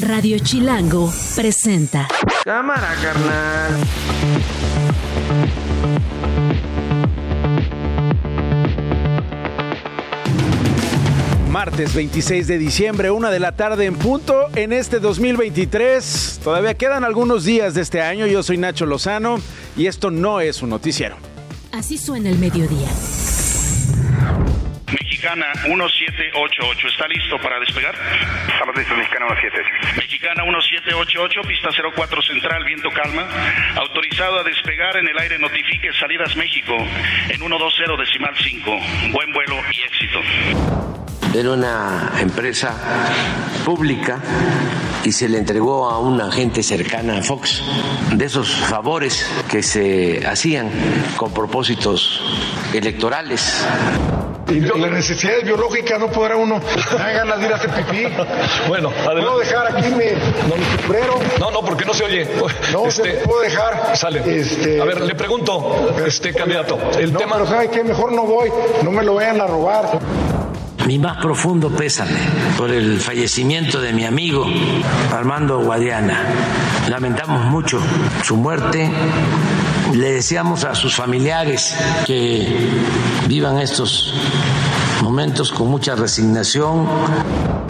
Radio Chilango presenta. Cámara, carnal. Martes 26 de diciembre, una de la tarde en punto en este 2023. Todavía quedan algunos días de este año. Yo soy Nacho Lozano y esto no es un noticiero. Así suena el mediodía. Mexicana 1788, ¿está listo para despegar? Estamos listos, Mexicana 1788. Mexicana 1788, pista 04 central, viento calma. Autorizado a despegar en el aire, notifique salidas México en 120 decimal 5. Buen vuelo y éxito. Era una empresa pública y se le entregó a una gente cercana a Fox de esos favores que se hacían con propósitos electorales. Y las necesidades biológicas no podrá uno. Me ganas de ir a hacer pipí. Bueno, ¿Puedo adelante. dejar aquí mi, mi sombrero? No, no, porque no se oye. No, se lo puedo dejar. Sale. Este- A ver, le pregunto, este candidato, el no, tema. pero ¿sabe qué? Mejor no voy. No me lo vayan a robar. Mi más profundo pésame por el fallecimiento de mi amigo Armando Guadiana. Lamentamos mucho su muerte. Le deseamos a sus familiares que vivan estos momentos con mucha resignación,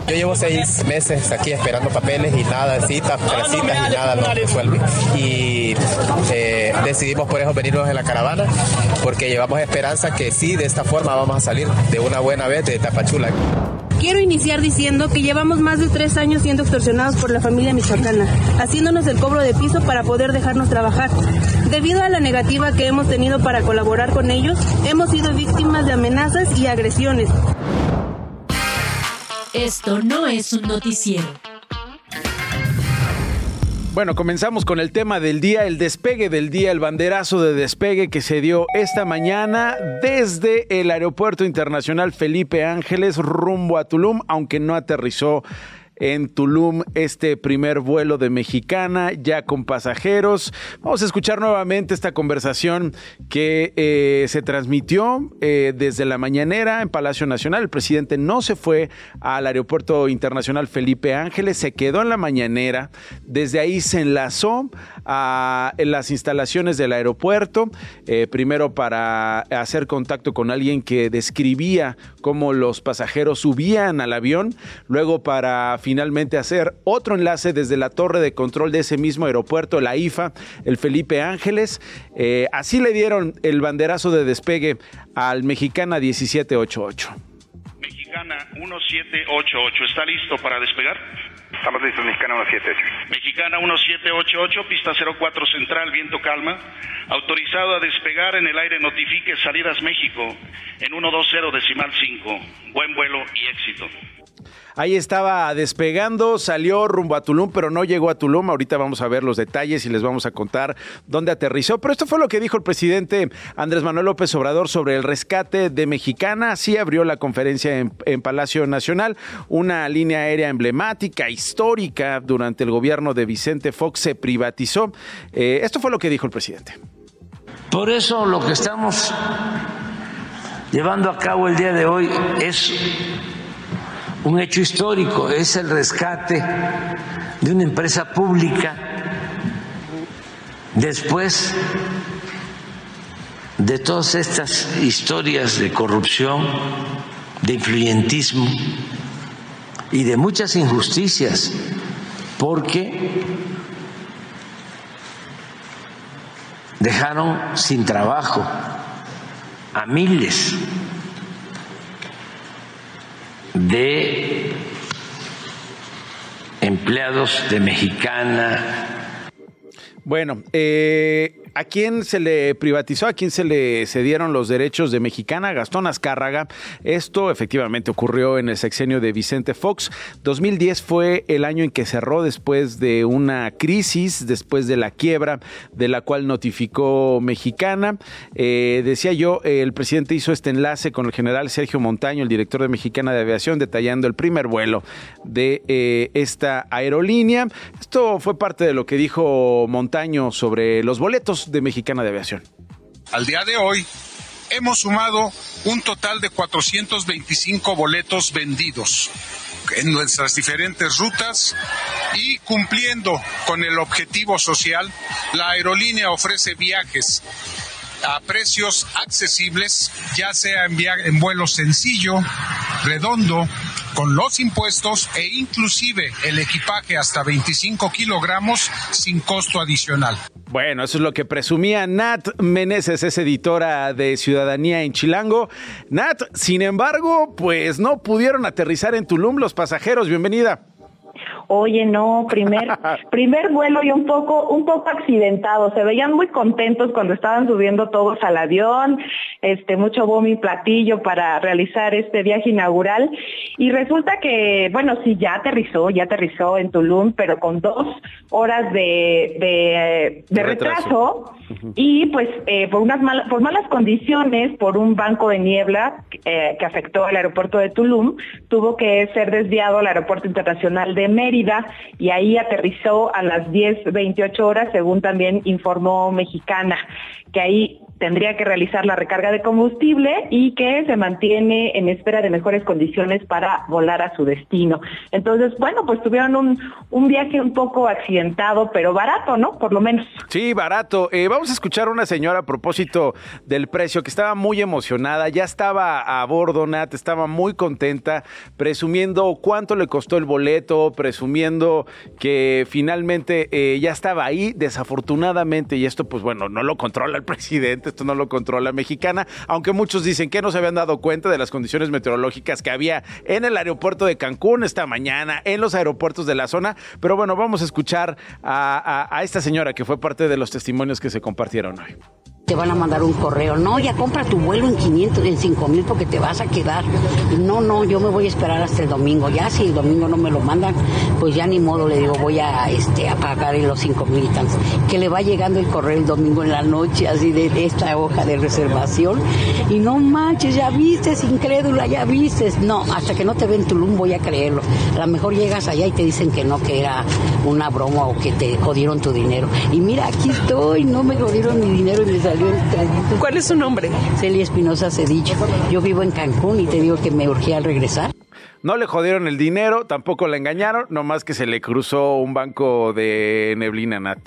Yo llevo seis meses aquí esperando papeles y nada citas, tres citas y nada lo resuelve. Y eh, decidimos por eso venirnos en la caravana porque llevamos esperanza que sí, de esta forma vamos a salir de una buena vez de Tapachula. Quiero iniciar diciendo que llevamos más de tres años siendo extorsionados por la familia michoacana, haciéndonos el cobro de piso para poder dejarnos trabajar. Debido a la negativa que hemos tenido para colaborar con ellos, hemos sido víctimas de amenazas y agresiones. Esto no es un noticiero. Bueno, comenzamos con el tema del día, el despegue del día, el banderazo de despegue que se dio esta mañana desde el Aeropuerto Internacional Felipe Ángeles rumbo a Tulum, aunque no aterrizó en Tulum este primer vuelo de Mexicana, ya con pasajeros. Vamos a escuchar nuevamente esta conversación que eh, se transmitió eh, desde la mañanera en Palacio Nacional. El presidente no se fue al Aeropuerto Internacional Felipe Ángeles, se quedó en la mañanera. Desde ahí se enlazó a en las instalaciones del aeropuerto, eh, primero para hacer contacto con alguien que describía cómo los pasajeros subían al avión, luego para finalmente hacer otro enlace desde la torre de control de ese mismo aeropuerto, la IFA, el Felipe Ángeles. Eh, así le dieron el banderazo de despegue al Mexicana 1788. Mexicana 1788, ¿está listo para despegar? Estamos listos, Mexicana 1788. Mexicana 1788, pista 04 central, viento calma. Autorizado a despegar en el aire, notifique salidas México en 120 decimal 5. Buen vuelo y éxito. Ahí estaba despegando, salió rumbo a Tulum, pero no llegó a Tulum. Ahorita vamos a ver los detalles y les vamos a contar dónde aterrizó. Pero esto fue lo que dijo el presidente Andrés Manuel López Obrador sobre el rescate de Mexicana. Así abrió la conferencia en, en Palacio Nacional. Una línea aérea emblemática, histórica, durante el gobierno de Vicente Fox se privatizó. Eh, esto fue lo que dijo el presidente. Por eso lo que estamos llevando a cabo el día de hoy es un hecho histórico, es el rescate de una empresa pública después de todas estas historias de corrupción, de influyentismo y de muchas injusticias, porque dejaron sin trabajo a miles de empleados de Mexicana. Bueno, eh, ¿a quién se le privatizó? ¿A quién se le cedieron los derechos de Mexicana? Gastón Azcárraga. Esto efectivamente ocurrió en el sexenio de Vicente Fox. 2010 fue el año en que cerró después de una crisis, después de la quiebra de la cual notificó Mexicana. Eh, decía yo, el presidente hizo este enlace con el general Sergio Montaño, el director de Mexicana de Aviación, detallando el primer vuelo de eh, esta aerolínea. Esto fue parte de lo que dijo Montaño sobre los boletos de Mexicana de Aviación. Al día de hoy hemos sumado un total de 425 boletos vendidos, en nuestras diferentes rutas y cumpliendo con el objetivo social, la aerolínea ofrece viajes a precios accesibles, ya sea en, en vuelo sencillo, redondo, con los impuestos e inclusive el equipaje hasta 25 kilogramos sin costo adicional. Bueno, eso es lo que presumía Nat Meneses, es editora de Ciudadanía en Chilango. Nat, sin embargo, pues no pudieron aterrizar en Tulum los pasajeros. Bienvenida. Oye, no, primer, primer vuelo y un poco, un poco accidentado. Se veían muy contentos cuando estaban subiendo todos al avión, este, mucho bombo y platillo para realizar este viaje inaugural. Y resulta que, bueno, sí, ya aterrizó, ya aterrizó en Tulum, pero con dos horas de, de, retraso. Y pues eh, por unas malas, por malas condiciones, por un banco de niebla eh, que afectó al aeropuerto de Tulum, tuvo que ser desviado al aeropuerto internacional de Mérida y ahí aterrizó a las 10.28 horas, según también informó Mexicana, que ahí tendría que realizar la recarga de combustible y que se mantiene en espera de mejores condiciones para volar a su destino. Entonces, bueno, pues tuvieron un, un viaje un poco accidentado, pero barato, ¿no? Por lo menos. Sí, barato. Eh, vamos a escuchar a una señora a propósito del precio que estaba muy emocionada, ya estaba a bordo, Nat, estaba muy contenta, presumiendo cuánto le costó el boleto, presumiendo que finalmente eh, ya estaba ahí, desafortunadamente, y esto pues bueno, no lo controla el presidente, esto no lo controla Mexicana, aunque muchos dicen que no se habían dado cuenta de las condiciones meteorológicas que había en el aeropuerto de Cancún esta mañana, en los aeropuertos de la zona. Pero bueno, vamos a escuchar a, a, a esta señora que fue parte de los testimonios que se compartieron hoy te van a mandar un correo. No, ya compra tu vuelo en 500, en 5 mil porque te vas a quedar. No, no, yo me voy a esperar hasta el domingo. Ya si el domingo no me lo mandan, pues ya ni modo, le digo, voy a, este, a pagar en los 5 mil Que le va llegando el correo el domingo en la noche, así de esta hoja de reservación. Y no manches, ya vistes, incrédula, ya vistes. No, hasta que no te ven Tulum voy a creerlo. A lo mejor llegas allá y te dicen que no, que era una broma o que te jodieron tu dinero. Y mira, aquí estoy, no me jodieron mi dinero y me salió el ¿Cuál es su nombre? Celia Espinosa Cedillo. Yo vivo en Cancún y te digo que me urgía al regresar. No le jodieron el dinero, tampoco le engañaron, nomás que se le cruzó un banco de neblina, Nat.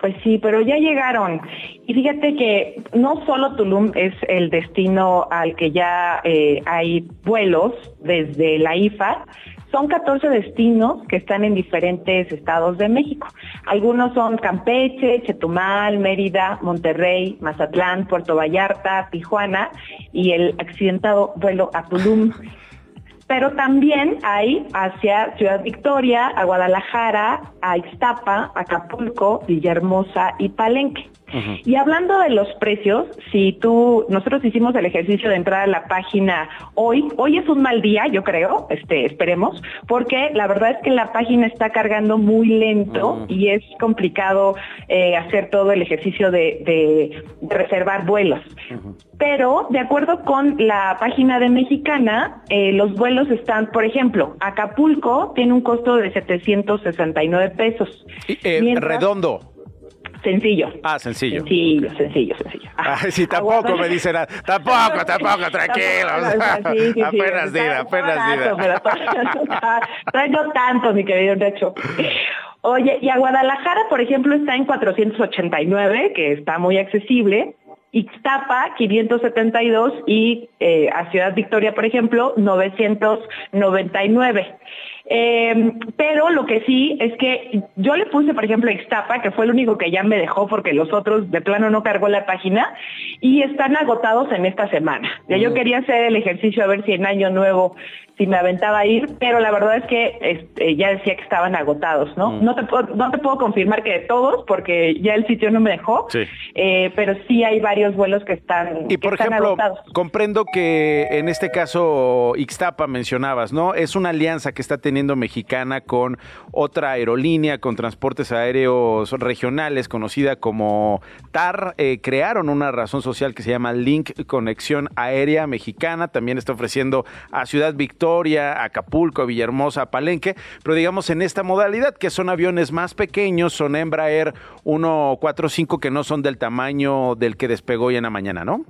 Pues sí, pero ya llegaron. Y fíjate que no solo Tulum es el destino al que ya eh, hay vuelos desde la IFA, son 14 destinos que están en diferentes estados de México. Algunos son Campeche, Chetumal, Mérida, Monterrey, Mazatlán, Puerto Vallarta, Tijuana y el accidentado vuelo a Tulum. Pero también hay hacia Ciudad Victoria, a Guadalajara, a Ixtapa, Acapulco, Villahermosa y Palenque. Y hablando de los precios, si tú, nosotros hicimos el ejercicio de entrar a la página hoy, hoy es un mal día, yo creo, este, esperemos, porque la verdad es que la página está cargando muy lento y es complicado eh, hacer todo el ejercicio de, reservar vuelos. Pero de acuerdo con la página de Mexicana, eh, los vuelos están, por ejemplo, Acapulco tiene un costo de 769 pesos. Eh, redondo. Sencillo. Ah, sencillo. Sencillo, sencillo, sencillo. Ah, sí, tampoco me dicen nada. Tampoco, tampoco, tranquilo. apenas diga, apenas diga. Traigo tanto, mi querido Nacho. Oye, y a Guadalajara, por ejemplo, está en 489, que está muy accesible. Ixtapa 572 y eh, a Ciudad Victoria, por ejemplo, 999. Eh, pero lo que sí es que yo le puse, por ejemplo, Ixtapa, que fue el único que ya me dejó porque los otros de plano no cargó la página, y están agotados en esta semana. Ya yo mm. quería hacer el ejercicio a ver si en año nuevo si me aventaba a ir, pero la verdad es que este, ya decía que estaban agotados, ¿no? Mm. No, te puedo, no te puedo confirmar que de todos, porque ya el sitio no me dejó, eh, pero sí hay varios vuelos que están, y por ejemplo, comprendo que en este caso Ixtapa mencionabas, ¿no? Es una alianza que está teniendo Mexicana con otra aerolínea, con transportes aéreos regionales, conocida como TAR. Eh, crearon una razón social que se llama Link Conexión Aérea Mexicana, también está ofreciendo a Ciudad Victoria Victoria, Acapulco, Villahermosa, Palenque, pero digamos en esta modalidad que son aviones más pequeños, son Embraer 145 que no son del tamaño del que despegó hoy en la mañana, ¿no?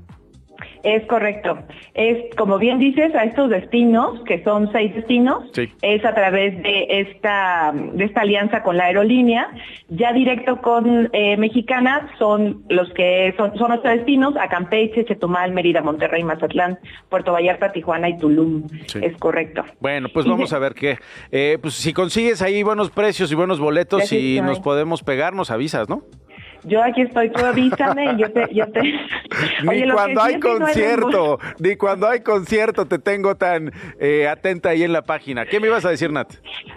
Es correcto. Es, como bien dices, a estos destinos, que son seis destinos, es a través de esta, de esta alianza con la aerolínea. Ya directo con eh, Mexicana son los que son, son ocho destinos, a Campeche, Chetumal, Mérida, Monterrey, Mazatlán, Puerto Vallarta, Tijuana y Tulum. Es correcto. Bueno, pues vamos a ver qué. Eh, pues si consigues ahí buenos precios y buenos boletos y nos podemos pegar, nos avisas, ¿no? Yo aquí estoy, tú avísame y yo te... Yo te... ni cuando hay concierto, ni cuando hay concierto te tengo tan eh, atenta ahí en la página. ¿Qué me ibas a decir, Nat?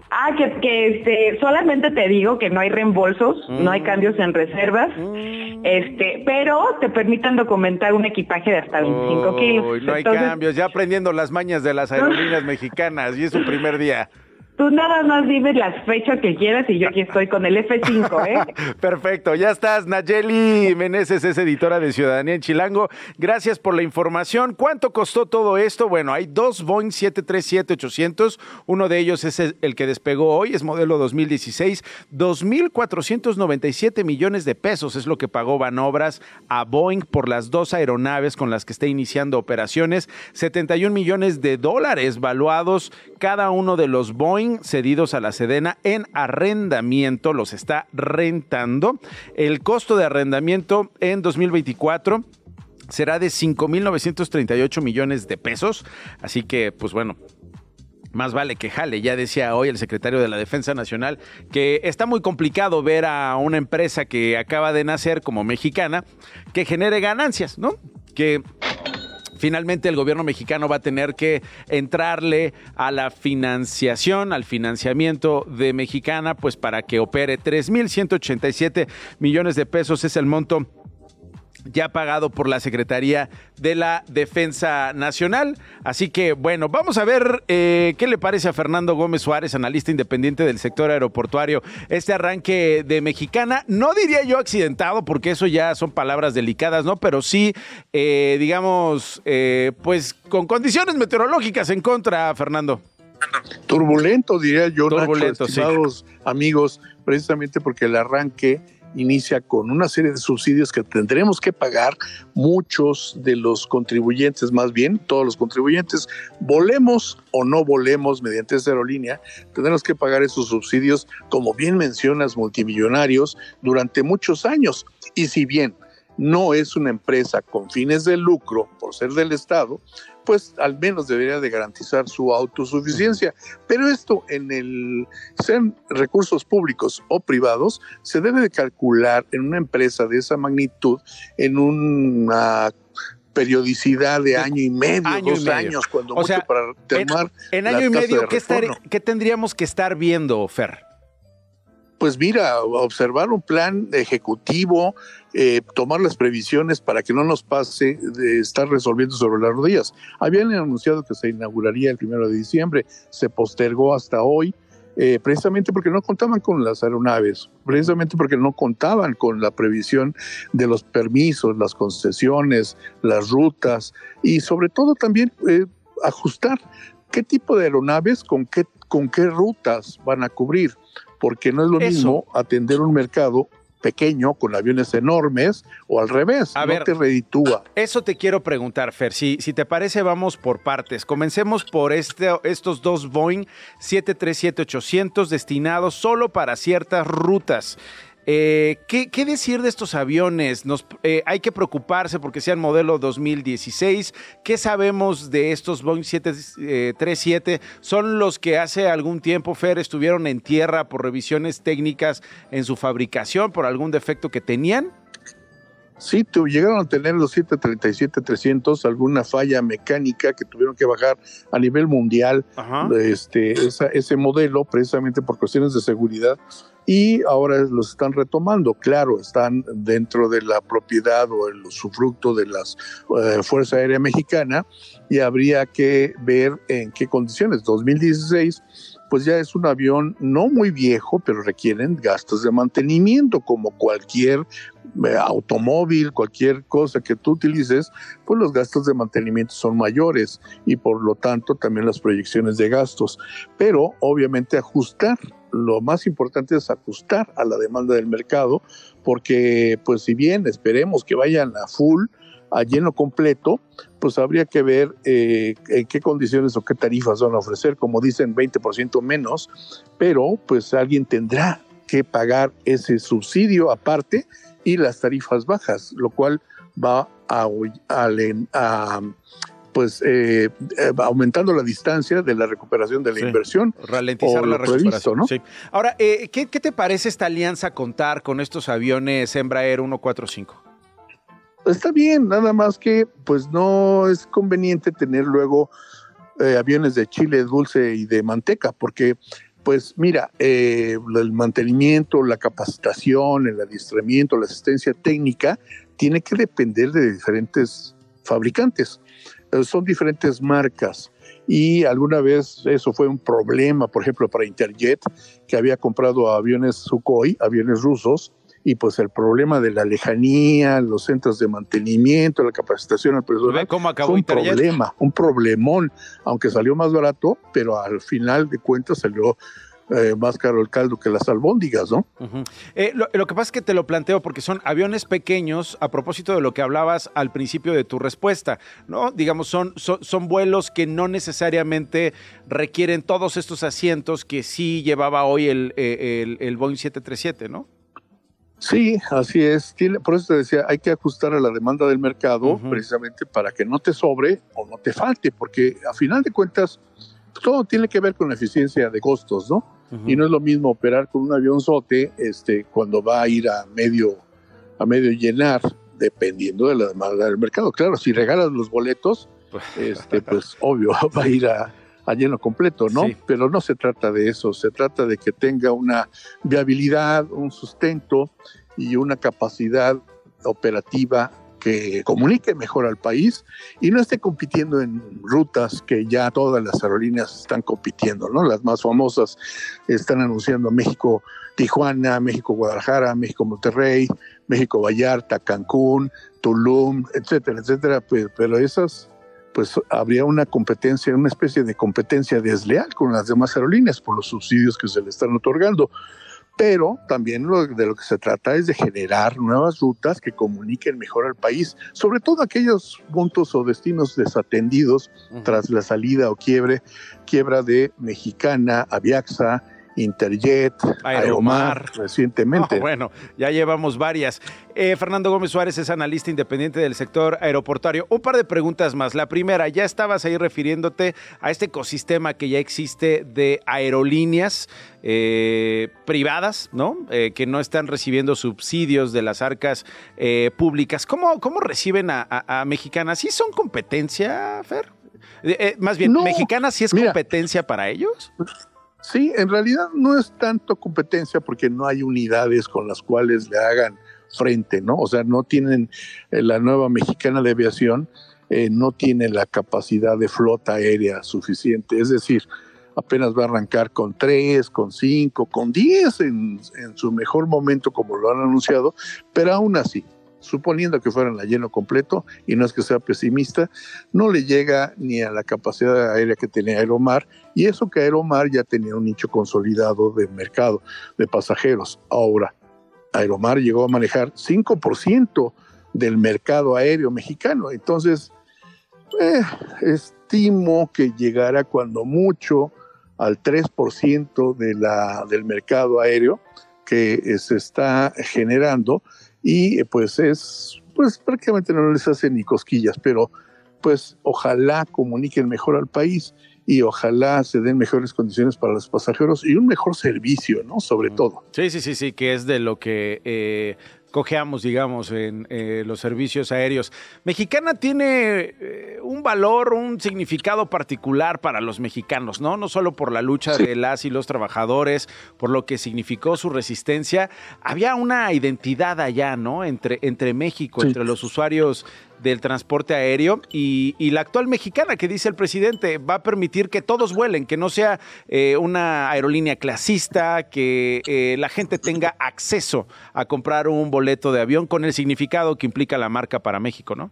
Ah, que, que este, solamente te digo que no hay reembolsos, no hay mm. cambios en reservas, mm. este, pero te permiten documentar un equipaje de hasta 25 kilos. No hay cambios, ya aprendiendo las mañas de las aerolíneas mexicanas y es su primer día. Tú nada más dime las fechas que quieras y yo aquí estoy con el F5, ¿eh? Perfecto, ya estás. Nayeli Meneses es editora de Ciudadanía en Chilango. Gracias por la información. ¿Cuánto costó todo esto? Bueno, hay dos Boeing 737-800. Uno de ellos es el que despegó hoy, es modelo 2016. 2.497 millones de pesos es lo que pagó Banobras a Boeing por las dos aeronaves con las que está iniciando operaciones. 71 millones de dólares valuados cada uno de los Boeing cedidos a la Sedena en arrendamiento, los está rentando. El costo de arrendamiento en 2024 será de 5.938 millones de pesos. Así que, pues bueno, más vale que jale. Ya decía hoy el secretario de la Defensa Nacional que está muy complicado ver a una empresa que acaba de nacer como mexicana que genere ganancias, ¿no? Que finalmente el gobierno mexicano va a tener que entrarle a la financiación, al financiamiento de Mexicana, pues para que opere. 3.187 millones de pesos es el monto ya pagado por la Secretaría de la Defensa Nacional. Así que bueno, vamos a ver eh, qué le parece a Fernando Gómez Suárez, analista independiente del sector aeroportuario, este arranque de Mexicana. No diría yo accidentado, porque eso ya son palabras delicadas, ¿no? Pero sí, eh, digamos, eh, pues con condiciones meteorológicas en contra, Fernando. Turbulento, diría yo, Turbulento, estimados amigos, precisamente porque el arranque inicia con una serie de subsidios que tendremos que pagar muchos de los contribuyentes, más bien todos los contribuyentes, volemos o no volemos mediante esa aerolínea, tendremos que pagar esos subsidios, como bien mencionas, multimillonarios durante muchos años. Y si bien no es una empresa con fines de lucro por ser del Estado, pues al menos debería de garantizar su autosuficiencia. Pero esto en el, sean recursos públicos o privados, se debe de calcular en una empresa de esa magnitud en una periodicidad de año y medio, dos años, cuando mucho para tomar. En, año y medio, ¿qué, ¿qué tendríamos que estar viendo, Fer? Pues mira, observar un plan ejecutivo, eh, tomar las previsiones para que no nos pase de estar resolviendo sobre las rodillas. Habían anunciado que se inauguraría el primero de diciembre, se postergó hasta hoy, eh, precisamente porque no contaban con las aeronaves, precisamente porque no contaban con la previsión de los permisos, las concesiones, las rutas y sobre todo también eh, ajustar qué tipo de aeronaves con qué, con qué rutas van a cubrir porque no es lo mismo atender un mercado pequeño con aviones enormes o al revés, a no ver, te reditúa. Eso te quiero preguntar, Fer. Si, si te parece, vamos por partes. Comencemos por este, estos dos Boeing 737-800 destinados solo para ciertas rutas. Eh, ¿qué, decir de estos aviones? Eh, hay que preocuparse porque sean modelo 2016. ¿Qué sabemos de estos Boeing 737? Eh, ¿Son los que hace algún tiempo, Fer, estuvieron en tierra por revisiones técnicas en su fabricación, por algún defecto que tenían? Sí, llegaron a tener los 737-300 alguna falla mecánica que tuvieron que bajar a nivel mundial este, ese modelo precisamente por cuestiones de seguridad y ahora los están retomando. Claro, están dentro de la propiedad o el usufructo de la eh, Fuerza Aérea Mexicana y habría que ver en qué condiciones. 2016 pues ya es un avión no muy viejo, pero requieren gastos de mantenimiento, como cualquier eh, automóvil, cualquier cosa que tú utilices, pues los gastos de mantenimiento son mayores y por lo tanto también las proyecciones de gastos. Pero obviamente ajustar lo más importante es ajustar a la demanda del mercado, porque pues si bien esperemos que vayan a full, a lleno completo, pues habría que ver eh, en qué condiciones o qué tarifas van a ofrecer, como dicen 20% menos, pero pues alguien tendrá que pagar ese subsidio aparte y las tarifas bajas, lo cual va a, a, pues eh, eh, aumentando la distancia de la recuperación de la inversión. Ralentizar la recuperación. ¿no? Sí. Ahora, ¿qué, ¿qué, te parece esta alianza contar con estos aviones Embraer 145? Está bien, nada más que pues no es conveniente tener luego eh, aviones de chile dulce y de manteca, porque pues mira, eh, el mantenimiento, la capacitación, el adiestramiento, la asistencia técnica tiene que depender de diferentes fabricantes. Eh, son diferentes marcas y alguna vez eso fue un problema, por ejemplo, para Interjet, que había comprado aviones Sukhoi, aviones rusos, y pues el problema de la lejanía, los centros de mantenimiento, la capacitación al personal, ¿Cómo acabó fue un problema, un problemón, aunque salió más barato, pero al final de cuentas salió eh, más caro el caldo que las albóndigas, ¿no? Eh, lo, que pasa es que te lo planteo porque son aviones pequeños, a propósito de lo que hablabas al principio de tu respuesta, ¿no? Digamos, son, son, vuelos que no necesariamente requieren todos estos asientos que sí llevaba hoy el, eh, el, el Boeing 737, ¿no? Sí, así es. Tiene, por eso te decía, hay que ajustar a la demanda del mercado precisamente para que no te sobre o no te falte, porque a final de cuentas todo tiene que ver con la eficiencia de costos, ¿no? Y no es lo mismo operar con un avionzote este, cuando va a ir a medio, a medio llenar, dependiendo de la demanda del mercado. Claro, si regalas los boletos, pues, este, pues obvio, va a ir a, a lleno completo, ¿no? Pero no se trata de eso, se trata de que tenga una viabilidad, un sustento y una capacidad operativa que comunique mejor al país y no esté compitiendo en rutas que ya todas las aerolíneas están compitiendo, ¿no? Las más famosas están anunciando México Tijuana, México Guadalajara, México Monterrey, México Vallarta, Cancún, Tulum, etcétera, etcétera, pero esas pues habría una competencia, una especie de competencia desleal con las demás aerolíneas por los subsidios que se le están otorgando. Pero también de lo que se trata es de generar nuevas rutas que comuniquen mejor al país, sobre todo aquellos puntos o destinos desatendidos tras la salida o quiebre, quiebra de Mexicana, Aviaxa, Interjet, Aeromar, recientemente. bueno, ya llevamos varias. Eh, Fernando Gómez Suárez es analista independiente del sector aeroportuario. Un par de preguntas más. La primera, ya estabas ahí refiriéndote a este ecosistema que ya existe de aerolíneas eh, privadas, ¿no? Eh, que no están recibiendo subsidios de las arcas públicas. ¿Cómo, ¿Cómo, reciben a, mexicanas? ¿Sí son competencia, Fer? más bien, ¿mexicanas sí es competencia para ellos? Sí, en realidad no es tanto competencia porque no hay unidades con las cuales le hagan frente, ¿no? O sea, no tienen eh, la nueva mexicana de aviación, eh, no tiene la capacidad de flota aérea suficiente, es decir, apenas va a arrancar con tres, con cinco, con diez en, en su mejor momento, como lo han anunciado, pero aún así, suponiendo que fueran a lleno completo, y no es que sea pesimista, no le llega ni a la capacidad aérea que tenía Aeromar, y eso que Aeromar ya tenía un nicho consolidado de mercado de pasajeros. Ahora, Aeromar llegó a manejar 5% del mercado aéreo mexicano, entonces, eh, estimo que llegará cuando mucho al 3% de la, del mercado aéreo que se está generando y pues es, pues prácticamente no les hacen ni cosquillas, pero pues ojalá comuniquen mejor al país y ojalá se den mejores condiciones para los pasajeros y un mejor servicio, ¿no? Sobre todo. Sí, sí, sí, sí, que es de lo que eh, cojeamos, digamos, en eh, los servicios aéreos. Mexicana tiene eh, un valor, un significado particular para los mexicanos, ¿no? No solo por la lucha de las y los trabajadores, por lo que significó su resistencia. Había una identidad allá, ¿no? Entre, entre México, entre los usuarios del transporte aéreo y, la actual mexicana que dice el presidente va a permitir que todos vuelen, que no sea eh, una aerolínea clasista, que eh, la gente tenga acceso a comprar un boleto de avión con el significado que implica la marca para México, ¿no?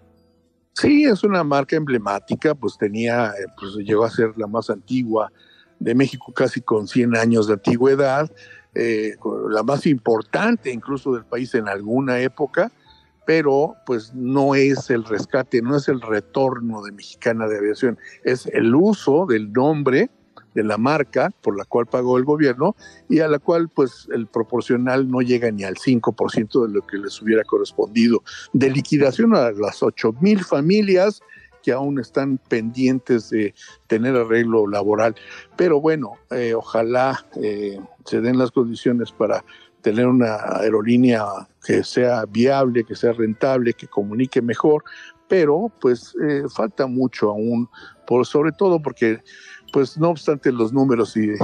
Sí, es una marca emblemática, pues tenía, eh, pues llegó a ser la más antigua de México, casi con 100 años de antigüedad, la más importante incluso del país en alguna época pero pues no es el rescate, no es el retorno de Mexicana de Aviación, es el uso del nombre de la marca por la cual pagó el gobierno y a la cual pues el proporcional no llega ni al 5% de lo que les hubiera correspondido de liquidación a las 8 mil familias que aún están pendientes de tener arreglo laboral. Pero bueno, eh, ojalá eh, se den las condiciones para tener una aerolínea que sea viable, que sea rentable, que comunique mejor, pero pues eh, falta mucho aún, por, sobre todo porque pues no obstante los números y,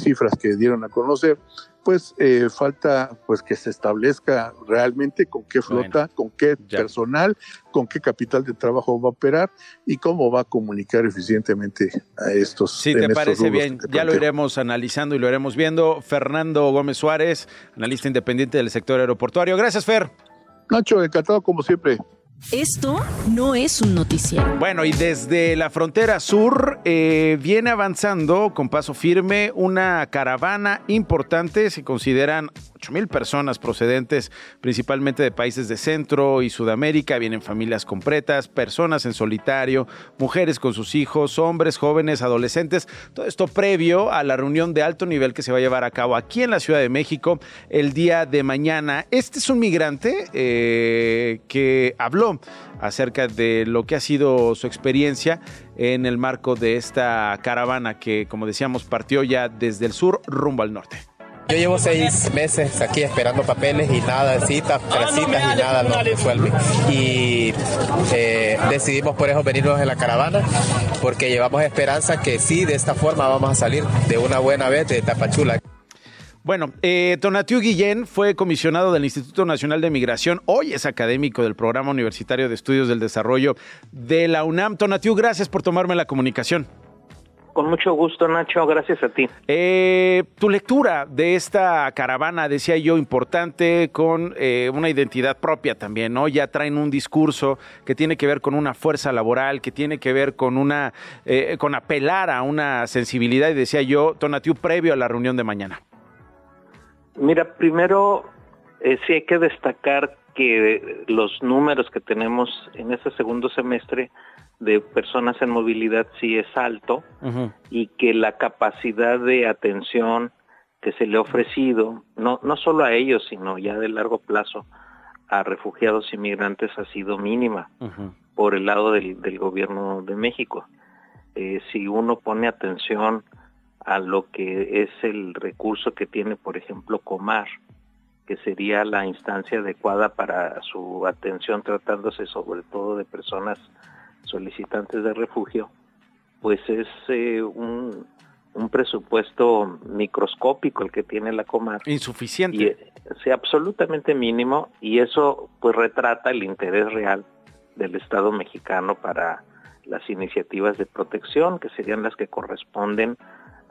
cifras que dieron a conocer, pues eh, falta pues que se establezca realmente con qué flota, con qué personal, con qué capital de trabajo va a operar y cómo va a comunicar eficientemente a estos. Si te parece bien, ya lo iremos analizando y lo iremos viendo. Fernando Gómez Suárez, analista independiente del sector aeroportuario. Gracias, Fer. Nacho, encantado como siempre. Esto no es un noticiero. Bueno, y desde la frontera sur eh, viene avanzando con paso firme una caravana importante. Se consideran mil personas procedentes principalmente de países de Centro y Sudamérica. Vienen familias completas, personas en solitario, mujeres con sus hijos, hombres, jóvenes, adolescentes. Todo esto previo a la reunión de alto nivel que se va a llevar a cabo aquí en la Ciudad de México el día de mañana. Este es un migrante eh, que habló acerca de lo que ha sido su experiencia en el marco de esta caravana que, como decíamos, partió ya desde el sur rumbo al norte. Yo llevo seis meses aquí esperando papeles y nada, citas, tres citas y nada no resuelve. Y eh, decidimos por eso venirnos en la caravana, porque llevamos esperanza que sí, de esta forma vamos a salir de una buena vez de Tapachula. Bueno, eh, Tonatiu Guillén fue comisionado del Instituto Nacional de Migración, hoy es académico del Programa Universitario de Estudios del Desarrollo de la UNAM. Tonatiu, gracias por tomarme la comunicación. Con mucho gusto, Nacho, gracias a ti. Eh, tu lectura de esta caravana, decía yo, importante, con eh, una identidad propia también, ¿no? Ya traen un discurso que tiene que ver con una fuerza laboral, que tiene que ver con una, eh, con apelar a una sensibilidad, y decía yo, Tonatiu, previo a la reunión de mañana. Mira, primero eh, sí hay que destacar que los números que tenemos en este segundo semestre de personas en movilidad sí es alto y que la capacidad de atención que se le ha ofrecido, no, no solo a ellos, sino ya de largo plazo, a refugiados inmigrantes ha sido mínima por el lado del, del gobierno de México. Eh, si uno pone atención a lo que es el recurso que tiene, por ejemplo, Comar, que sería la instancia adecuada para su atención tratándose sobre todo de personas solicitantes de refugio, pues es eh, un, un, presupuesto microscópico el que tiene la Comar. Insuficiente. Y, sí, absolutamente mínimo y eso pues retrata el interés real del Estado mexicano para las iniciativas de protección, que serían las que corresponden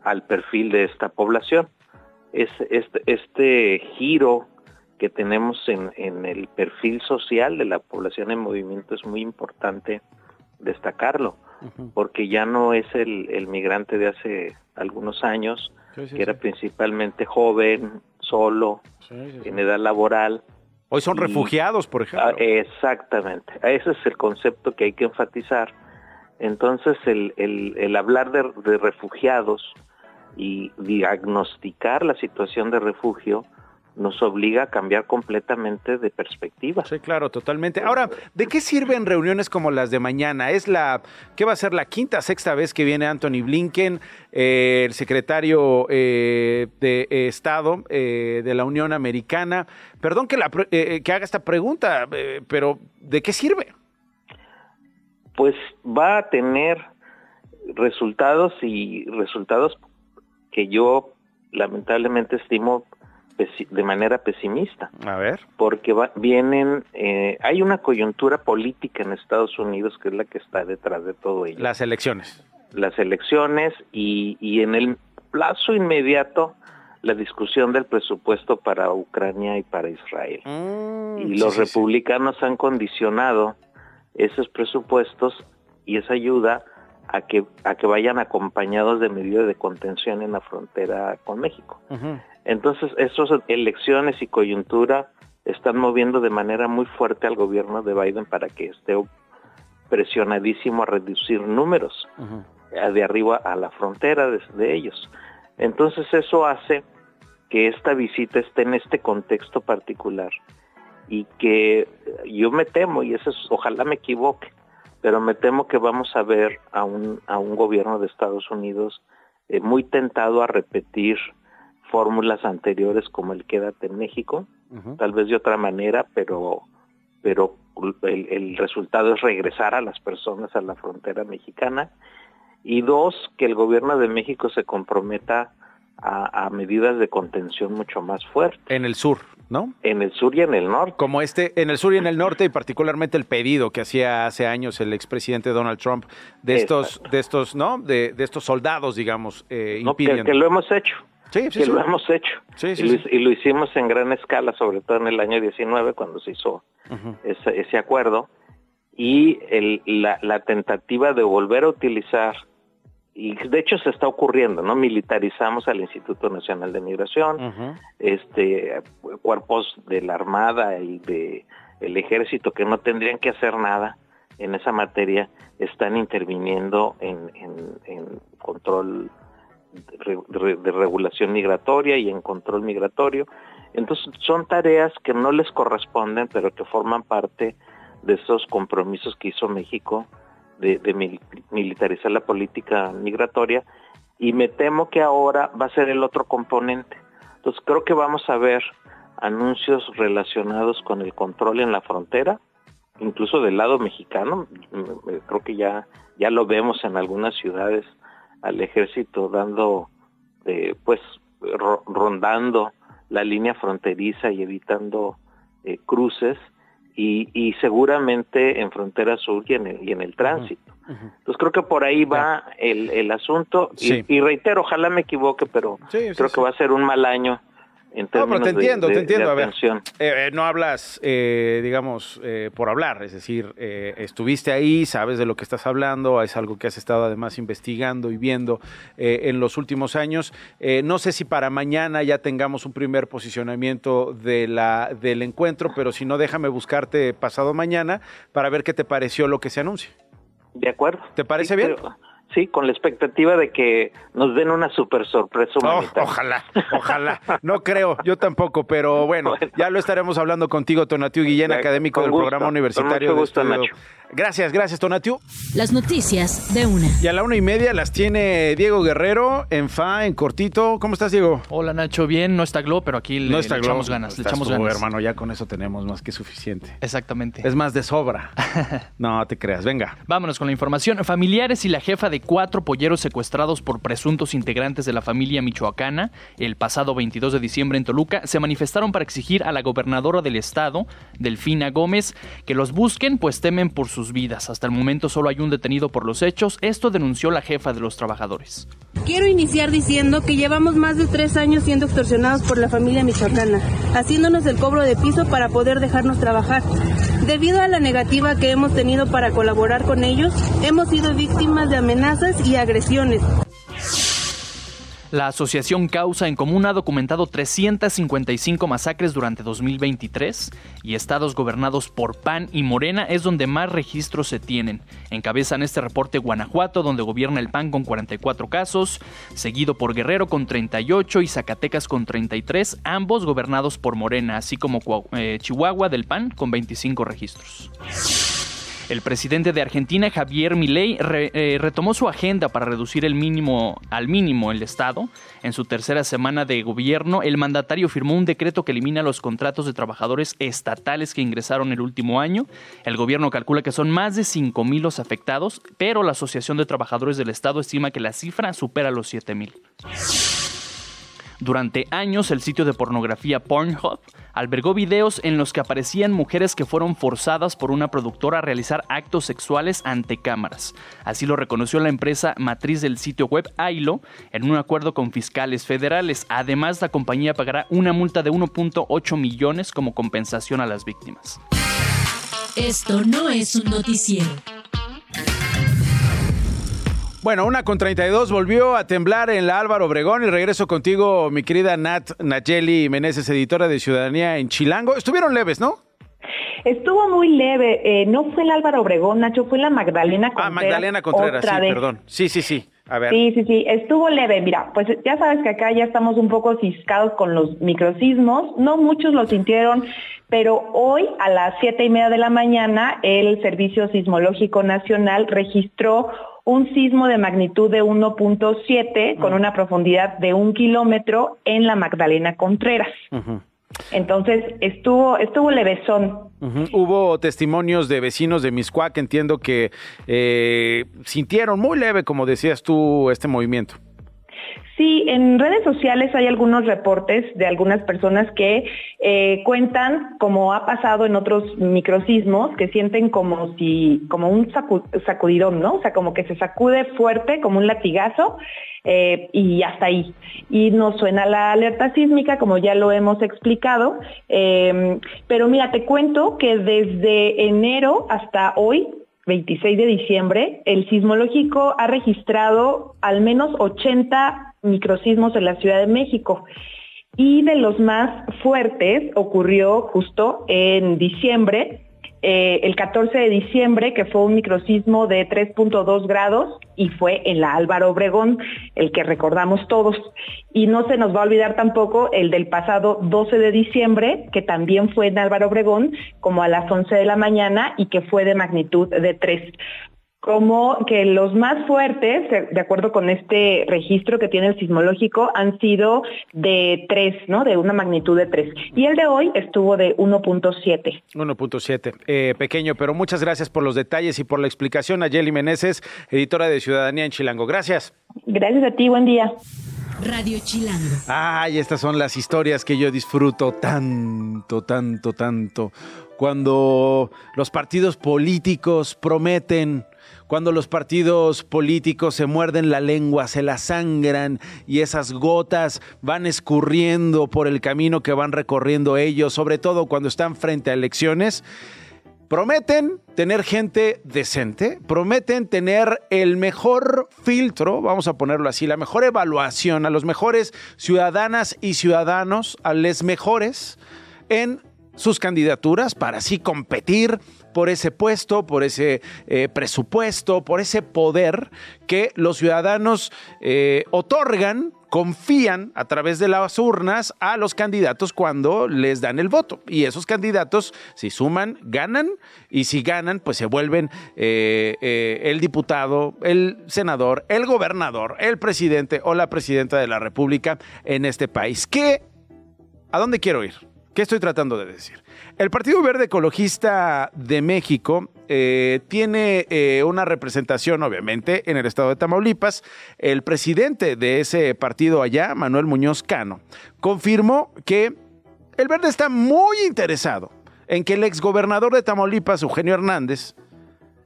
al perfil de esta población. Es, este, este giro que tenemos en, en, el perfil social de la población en movimiento es muy importante destacarlo, porque ya no es el, el, migrante de hace algunos años, que era principalmente joven, solo, en edad laboral. Hoy son refugiados, por ejemplo. Ah, exactamente, ese es el concepto que hay que enfatizar. Entonces, el, el, el hablar de, de refugiados y diagnosticar la situación de refugio nos obliga a cambiar completamente de perspectiva. Sí, claro, totalmente. Ahora, ¿de qué sirven reuniones como las de mañana? ¿Es la, qué va a ser la quinta, sexta vez que viene Anthony Blinken, eh, el secretario eh, de Estado eh, de la Unión Americana? Perdón que, la, que haga esta pregunta, pero ¿de qué sirve? Pues va a tener resultados y resultados que yo lamentablemente estimo de manera pesimista. A ver. Porque vienen, eh, hay una coyuntura política en Estados Unidos que es la que está detrás de todo ello. Las elecciones. Las elecciones y, y en el plazo inmediato la discusión del presupuesto para Ucrania y para Israel. Mm, y los republicanos han condicionado esos presupuestos y esa ayuda a que, a que vayan acompañados de medidas de contención en la frontera con México. Entonces, estas elecciones y coyuntura están moviendo de manera muy fuerte al gobierno de Biden para que esté presionadísimo a reducir números de arriba a la frontera de, ellos. Entonces eso hace que esta visita esté en este contexto particular y que yo me temo, y eso es, ojalá me equivoque, pero me temo que vamos a ver a un, a un gobierno de Estados Unidos eh, muy tentado a repetir fórmulas anteriores como el Quédate en México, tal vez de otra manera, pero, pero el, el, resultado es regresar a las personas a la frontera mexicana. Y dos, que el gobierno de México se comprometa a, medidas de contención mucho más fuertes. En el sur, ¿no? En el sur y en el norte. Como este, en el sur y en el norte, y particularmente el pedido que hacía hace años el expresidente Donald Trump de estos, de estos, ¿no? De, estos soldados, digamos, eh, no, que, lo hemos hecho. Sí, sí, que lo hemos hecho. Sí, sí, y, lo, hicimos en gran escala, sobre todo en el año 19, cuando se hizo ese, ese, acuerdo. Y el, la, la tentativa de volver a utilizar y de hecho se está ocurriendo, ¿no? Militarizamos al Instituto Nacional de Migración, este cuerpos de la Armada y de el Ejército que no tendrían que hacer nada en esa materia están interviniendo en, en, control de, de, regulación migratoria y en control migratorio. Entonces son tareas que no les corresponden, pero que forman parte de esos compromisos que hizo México de, militarizar la política migratoria y me temo que ahora va a ser el otro componente. Entonces creo que vamos a ver anuncios relacionados con el control en la frontera, incluso del lado mexicano. Creo que ya ya lo vemos en algunas ciudades al ejército dando, eh, pues, rondando la línea fronteriza y evitando eh, cruces y, seguramente en frontera sur y en el, y en el tránsito. Entonces creo que por ahí va el, el asunto y, reitero, ojalá me equivoque, pero creo que va a ser un mal año no, pero te entiendo, te entiendo. a ver, eh, eh, no hablas, eh, digamos, por hablar, es decir, estuviste ahí, sabes de lo que estás hablando, es algo que has estado además investigando y viendo en los últimos años. no sé si para mañana ya tengamos un primer posicionamiento de la, del encuentro, pero si no, déjame buscarte pasado mañana para ver qué te pareció lo que se anuncia. De acuerdo. ¿Te parece bien? Sí, con la expectativa de que nos den una super sorpresa oh, ojalá, ojalá. No creo, yo tampoco, pero bueno, ya lo estaremos hablando contigo, Tonatiu Guillén, académico del programa universitario. Con mucho gusto, Nacho. Gracias, gracias, Tonatiu. Las noticias de una. Y a la una y media las tiene Diego Guerrero en FA, en cortito. ¿Cómo estás, Diego? Hola, Nacho. Bien, no está Glo, pero aquí le, echamos ganas. Le echamos ganas. hermano, ya con eso tenemos más que suficiente. Exactamente. Es más de sobra. no te creas, venga. Vámonos con la información. Familiares y la jefa de cuatro polleros secuestrados por presuntos integrantes de la familia michoacana el pasado 22 de diciembre en Toluca se manifestaron para exigir a la gobernadora del estado, Delfina Gómez, que los busquen, pues temen por sus vidas. Hasta el momento solo hay un detenido por los hechos. Esto denunció la jefa de los trabajadores. Quiero iniciar diciendo que llevamos más de tres años siendo extorsionados por la familia michoacana, haciéndonos el cobro de piso para poder dejarnos trabajar. Debido a la negativa que hemos tenido para colaborar con ellos, hemos sido víctimas de amenazas y agresiones. La Asociación Causa en Común ha documentado 355 masacres durante 2023 y estados gobernados por PAN y Morena es donde más registros se tienen. Encabezan este reporte Guanajuato, donde gobierna el PAN con 44 casos, seguido por Guerrero con 38 y Zacatecas con 33, ambos gobernados por Morena, así como eh, Chihuahua del PAN con 25 registros. El presidente de Argentina, Javier Milei, eh, retomó su agenda para reducir el mínimo al mínimo el Estado. En su tercera semana de gobierno, el mandatario firmó un decreto que elimina los contratos de trabajadores estatales que ingresaron el último año. El gobierno calcula que son más de 5.000 los afectados, pero la Asociación de Trabajadores del Estado estima que la cifra supera los 7.000. Durante años, el sitio de pornografía Pornhub albergó videos en los que aparecían mujeres que fueron forzadas por una productora a realizar actos sexuales ante cámaras. Así lo reconoció la empresa matriz del sitio web Ailo en un acuerdo con fiscales federales. Además, la compañía pagará una multa de 1.8 millones como compensación a las víctimas. Esto no es un noticiero. Bueno, una con 32 volvió a temblar en la Álvaro Obregón y regreso contigo, mi querida Nat Nayeli Meneses, editora de Ciudadanía en Chilango. Estuvieron leves, ¿no? Estuvo muy leve, eh, no fue en la Álvaro Obregón, Nacho, fue la Magdalena Contreras. Ah, Magdalena Contreras, sí, perdón. Sí, sí, sí. A ver. Sí, sí, sí, estuvo leve. Mira, pues ya sabes que acá ya estamos un poco ciscados con los microsismos. No muchos lo sintieron, pero hoy a las siete y media de la mañana el Servicio Sismológico Nacional registró un sismo de magnitud de 1.7 con una profundidad de un kilómetro en la Magdalena Contreras. Entonces estuvo estuvo levesón. Hubo testimonios de vecinos de Miscuac, entiendo que eh, sintieron muy leve, como decías tú, este movimiento. Sí, en redes sociales hay algunos reportes de algunas personas que eh, cuentan, como ha pasado en otros microsismos, que sienten como si, como un sacudidón, ¿no? O sea, como que se sacude fuerte, como un latigazo, eh, y hasta ahí. Y no suena la alerta sísmica, como ya lo hemos explicado. Em, pero mira, te cuento que desde enero hasta hoy 26 de diciembre, el sismológico ha registrado al menos 80 microsismos en la Ciudad de México. Y de los más fuertes ocurrió justo en diciembre, eh, el 14 de diciembre, que fue un microsismo de 3.2 grados y fue en la Álvaro Obregón, el que recordamos todos. Y no se nos va a olvidar tampoco el del pasado 12 de diciembre, que también fue en Álvaro Obregón, como a las 11 de la mañana y que fue de magnitud de 3 como que los más fuertes, de acuerdo con este registro que tiene el sismológico, han sido de 3, ¿no? De una magnitud de 3. Y el de hoy estuvo de 1.7. 1.7, eh, pequeño, pero muchas gracias por los detalles y por la explicación. Ayeli Meneses, editora de Ciudadanía en Chilango. Gracias. Gracias a ti, buen día. Radio Chilango. Ay, estas son las historias que yo disfruto tanto, tanto, tanto. Cuando los partidos políticos prometen cuando los partidos políticos se muerden la lengua, se la sangran y esas gotas van escurriendo por el camino que van recorriendo ellos, sobre todo cuando están frente a elecciones. Prometen tener gente decente, prometen tener el mejor filtro, vamos a ponerlo así, la mejor evaluación a los mejores ciudadanas y ciudadanos, a los mejores en sus candidaturas para así competir por ese puesto, por ese eh, presupuesto, por ese poder que los ciudadanos eh, otorgan confían a través de las urnas a los candidatos cuando les dan el voto. Y esos candidatos, si suman, ganan. Y si ganan, pues se vuelven eh, el diputado, el senador, el gobernador, el presidente o la presidenta de la República en este país. ¿Qué? ¿A dónde quiero ir? ¿Qué estoy tratando de decir? El Partido Verde Ecologista de México eh, tiene eh, una representación, obviamente, en el estado de Tamaulipas. El presidente de ese partido allá, Manuel Muñoz Cano, confirmó que el Verde está muy interesado en que el exgobernador de Tamaulipas, Eugenio Hernández,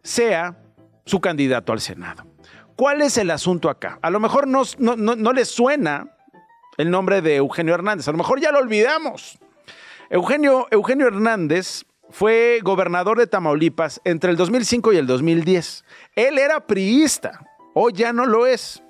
sea su candidato al Senado. ¿Cuál es el asunto acá? A lo mejor no, no, no les suena el nombre de Eugenio Hernández, a lo mejor ya lo olvidamos. Eugenio, Eugenio Hernández fue gobernador de Tamaulipas entre el 2005 y el 2010. Él era priista, hoy ya no lo es.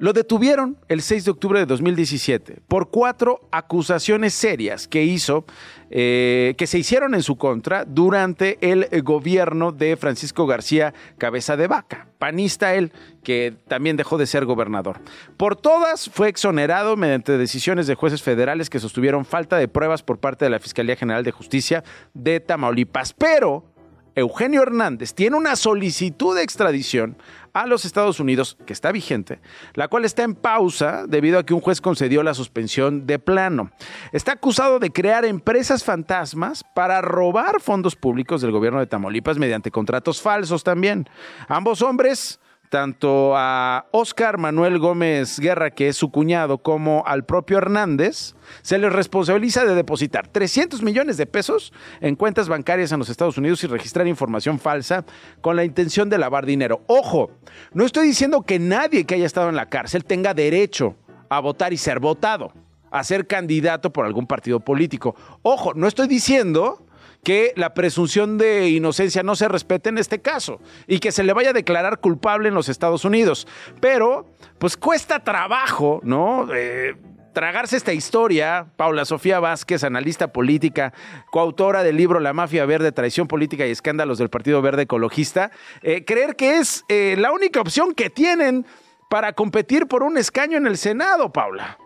Lo detuvieron el 6 de octubre de 2017 por cuatro acusaciones serias que hizo, eh, que se hicieron en su contra durante el gobierno de Francisco García Cabeza de Vaca, panista él, que también dejó de ser gobernador. Por todas fue exonerado mediante decisiones de jueces federales que sostuvieron falta de pruebas por parte de la Fiscalía General de Justicia de Tamaulipas. Pero Eugenio Hernández tiene una solicitud de extradición a los Estados Unidos que está vigente, la cual está en pausa debido a que un juez concedió la suspensión de plano. Está acusado de crear empresas fantasmas para robar fondos públicos del gobierno de Tamaulipas mediante contratos falsos también. Ambos hombres tanto a Oscar Manuel Gómez Guerra, que es su cuñado, como al propio Hernández, se les responsabiliza de depositar 300 millones de pesos en cuentas bancarias en los Estados Unidos y registrar información falsa con la intención de lavar dinero. Ojo, no estoy diciendo que nadie que haya estado en la cárcel tenga derecho a votar y ser votado, a ser candidato por algún partido político. Ojo, no estoy diciendo que la presunción de inocencia no se respete en este caso y que se le vaya a declarar culpable en los Estados Unidos. Pero, pues cuesta trabajo, ¿no? Eh, tragarse esta historia, Paula Sofía Vázquez, analista política, coautora del libro La Mafia Verde, Traición Política y Escándalos del Partido Verde Ecologista, eh, creer que es eh, la única opción que tienen para competir por un escaño en el Senado, Paula.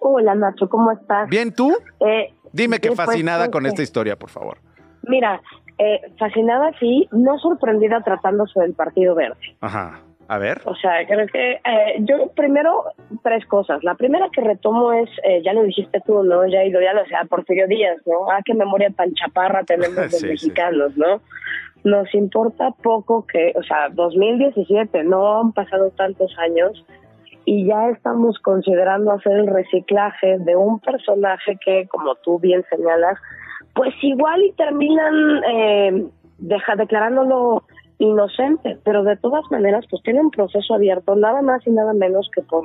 Hola Nacho, ¿cómo estás? Bien, ¿tú? Eh, Dime que fascinada con esta historia, por favor. Mira, eh, fascinada sí, no sorprendida tratándose del Partido Verde. Ajá. A ver. O sea, creo que eh, yo primero tres cosas. La primera que retomo es, eh, ya lo dijiste tú, ¿no? Ya he ido, ya lo sea, Porfirio Díaz, ¿no? Ah, qué memoria tan chaparra tenemos los Sí, sí. mexicanos, ¿no? Nos importa poco que, o sea, 2017, no han pasado tantos años y ya estamos considerando hacer el reciclaje de un personaje que, como tú bien señalas, pues igual y terminan eh, deja, declarándolo inocente, pero de todas maneras pues tiene un proceso abierto, nada más y nada menos que por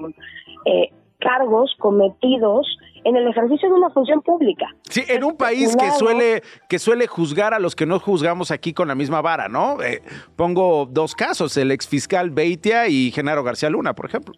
eh, cargos cometidos en el ejercicio de una función pública. Sí, en un país que suele, que suele juzgar a los que no juzgamos aquí con la misma vara, ¿no? Eh, pongo dos casos, el exfiscal Beitia y Genaro García Luna, por ejemplo.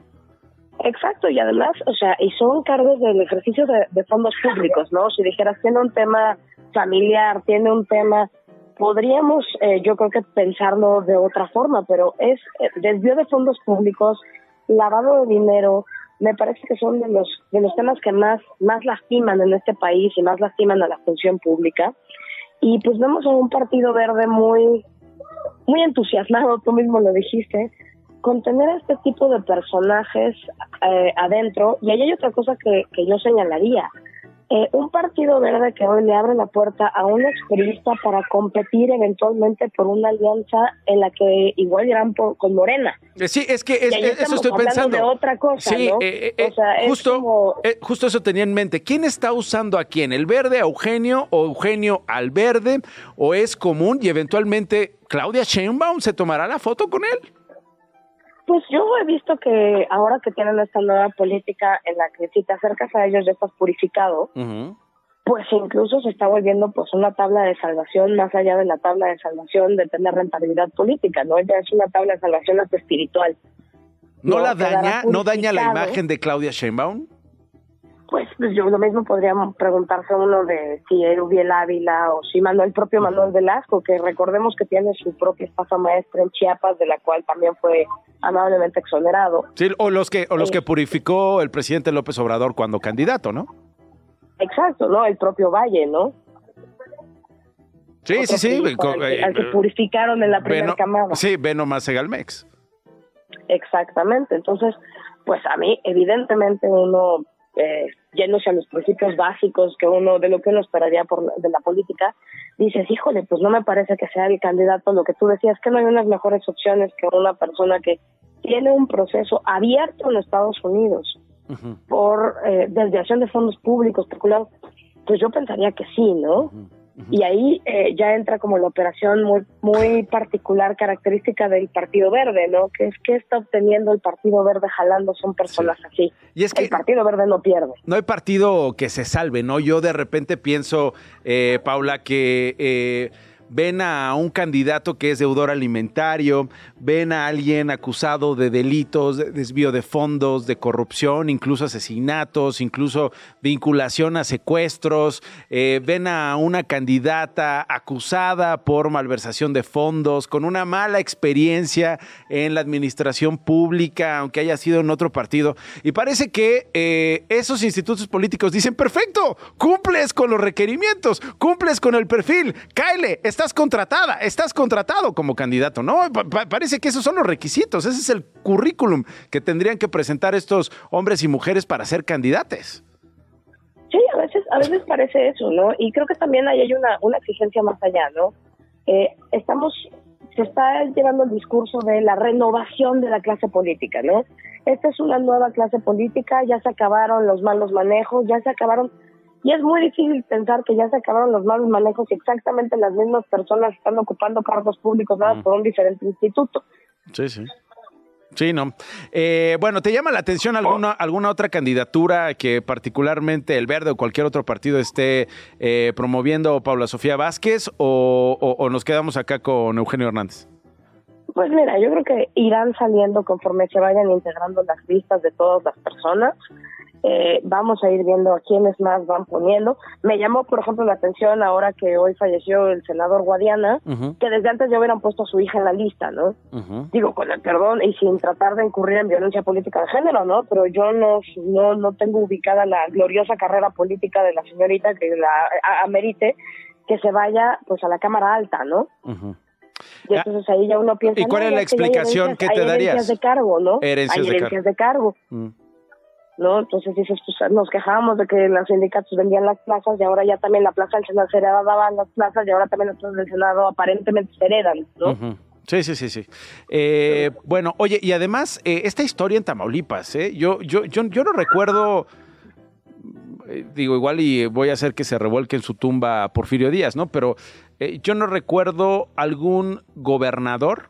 Exacto, y además, o sea, y son cargos del ejercicio de, fondos públicos, ¿no? Si dijeras, tiene un tema familiar, tiene un tema, podríamos, eh, yo creo que pensarlo de otra forma, pero es eh, desvío de fondos públicos, lavado de dinero, me parece que son de los de los temas que más más lastiman en este país y más lastiman a la función pública. Y pues vemos a un partido verde muy muy entusiasmado, tú mismo lo dijiste, con tener a este tipo de personajes eh, adentro. Y ahí hay otra cosa que, que yo señalaría. Eh, un partido verde que hoy le abre la puerta a un experista para competir eventualmente por una alianza en la que igual irán por, con Morena. Eh, Sí, es que es- eso estoy pensando. de otra cosa, Sí, ¿no? eh, eh, O sea, es justo, como- justo eso tenía en mente. ¿Quién está usando a quién? ¿El verde a Eugenio o Eugenio al verde? ¿O es común y eventualmente Claudia Sheinbaum se tomará la foto con él? Pues yo he visto que ahora que tienen esta nueva política en la que si te acercas a ellos ya estás purificado, pues incluso se está volviendo pues una tabla de salvación más allá de la tabla de salvación de tener rentabilidad política, ¿no? Ya es una tabla de salvación hasta espiritual. ¿No, No, la quedará daña, no daña la imagen de Claudia Sheinbaum? Pues, pues yo lo mismo podría preguntarse uno de si Erubiel Ávila o si Manuel, el propio Manuel Velasco, que recordemos que tiene su propia estafa maestra en Chiapas, de la cual también fue amablemente exonerado. Sí, o los que o los que purificó el presidente López Obrador cuando candidato, ¿no? Exacto, ¿no? El propio Valle, ¿no? Sí, Otro sí, sí. al que- eh, al que purificaron en la primera camada. Sí, Veno más Segalmex. Exactamente. Entonces, pues a mí, evidentemente, uno, eh, yéndose a los principios básicos que uno, de lo que uno esperaría por, de la política, dices, híjole, pues no me parece que sea el candidato, lo que tú decías, que no hay unas mejores opciones que una persona que tiene un proceso abierto en Estados Unidos por eh, desviación de fondos públicos, especulado, pues yo pensaría que sí, ¿no? Y ahí eh, ya entra como la operación muy muy particular, característica del Partido Verde, ¿no? Que es que está obteniendo el Partido Verde jalando son personas así. Y es que el Partido Verde no pierde. No hay partido que se salve, ¿no? Yo de repente pienso, eh, Paula, que eh, ven a un candidato que es deudor alimentario, ven a alguien acusado de delitos, de desvío de fondos, de corrupción, incluso asesinatos, incluso vinculación a secuestros, eh, ven a una candidata acusada por malversación de fondos, con una mala experiencia en la administración pública, aunque haya sido en otro partido, y parece que eh, esos institutos políticos dicen, perfecto, cumples con los requerimientos, cumples con el perfil, Kyle, estás contratada, estás contratado como candidato, ¿no? Pa- pa- parece que esos son los requisitos, ese es el currículum que tendrían que presentar estos hombres y mujeres para ser candidates. Sí, a veces, a veces parece eso, ¿no? Y creo que también ahí hay una, una exigencia más allá, ¿no? Eh, estamos, se está llevando el discurso de la renovación de la clase política, ¿no? Esta es una nueva clase política, ya se acabaron los malos manejos, ya se acabaron, y es muy difícil pensar que ya se acabaron los malos manejos y exactamente las mismas personas están ocupando cargos públicos nada más por un diferente instituto. Sí, sí. Sí, no. Eh, bueno, ¿te llama la atención alguna, alguna otra candidatura que particularmente el Verde o cualquier otro partido esté eh, promoviendo Paula Sofía Vázquez o, o nos quedamos acá con Eugenio Hernández? Pues mira, yo creo que irán saliendo conforme se vayan integrando las listas de todas las personas. Eh, vamos a ir viendo a quiénes más van poniendo. Me llamó, por ejemplo, la atención ahora que hoy falleció el senador Guadiana, que desde antes ya hubieran puesto a su hija en la lista, ¿no? Digo, con el perdón y sin tratar de incurrir en violencia política de género, ¿no? Pero yo no, no, no tengo ubicada la gloriosa carrera política de la señorita que la amerite que se vaya pues a la Cámara Alta, ¿no? Y entonces ahí ya uno piensa. ¿Y cuál es la explicación que, te darías? Herencias de cargo, ¿no? Herencias hay herencias de cargo. Mm. ¿No? Entonces dices, pues nos quejábamos de que los sindicatos vendían las plazas y ahora ya también la plaza del Senado se heredaban las plazas y ahora también las plazas del Senado aparentemente se heredan, ¿no? Sí, sí, sí, sí. Eh, bueno, oye, y además, eh, esta historia en Tamaulipas, ¿eh? Yo, yo, yo, yo no recuerdo, eh, digo, igual y voy a hacer que se revuelque en su tumba Porfirio Díaz, ¿no? Pero yo no recuerdo algún gobernador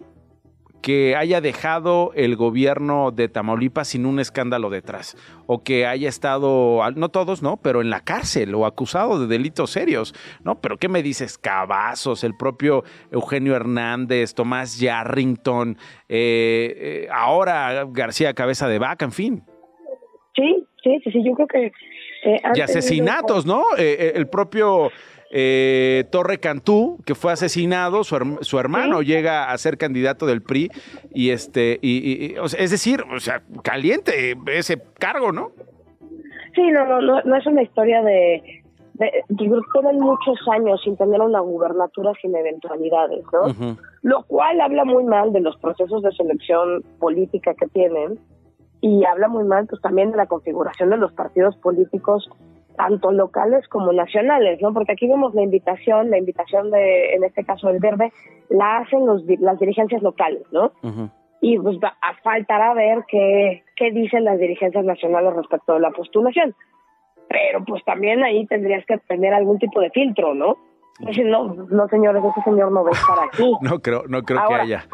que haya dejado el gobierno de Tamaulipas sin un escándalo detrás, o que haya estado, no todos, ¿no? Pero en la cárcel o acusado de delitos serios, ¿no? Pero ¿qué me dices? Cavazos, el propio Eugenio Hernández, Tomás Yarrington, eh, eh, ahora García Cabeza de Vaca, en fin. Sí, sí, sí, yo creo que... Eh, y asesinatos, ¿no? el propio eh, Torre Cantú, que fue asesinado, su, hermano llega a ser candidato del PRI y este, y, es decir, o sea, caliente ese cargo, ¿no? Sí, no, no, no, es una historia de, de, muchos años sin tener una gubernatura sin eventualidades, ¿no? Lo cual habla muy mal de los procesos de selección política que tienen y habla muy mal pues también de la configuración de los partidos políticos tanto locales como nacionales, ¿no? Porque aquí vemos la invitación, la invitación de, en este caso del Verde, la hacen los, las dirigencias locales, ¿no? Y pues faltará ver qué, qué dicen las dirigencias nacionales respecto de la postulación. Pero pues también ahí tendrías que tener algún tipo de filtro, ¿no? No, no señores, ese señor no va a estar aquí. no creo, no creo que haya.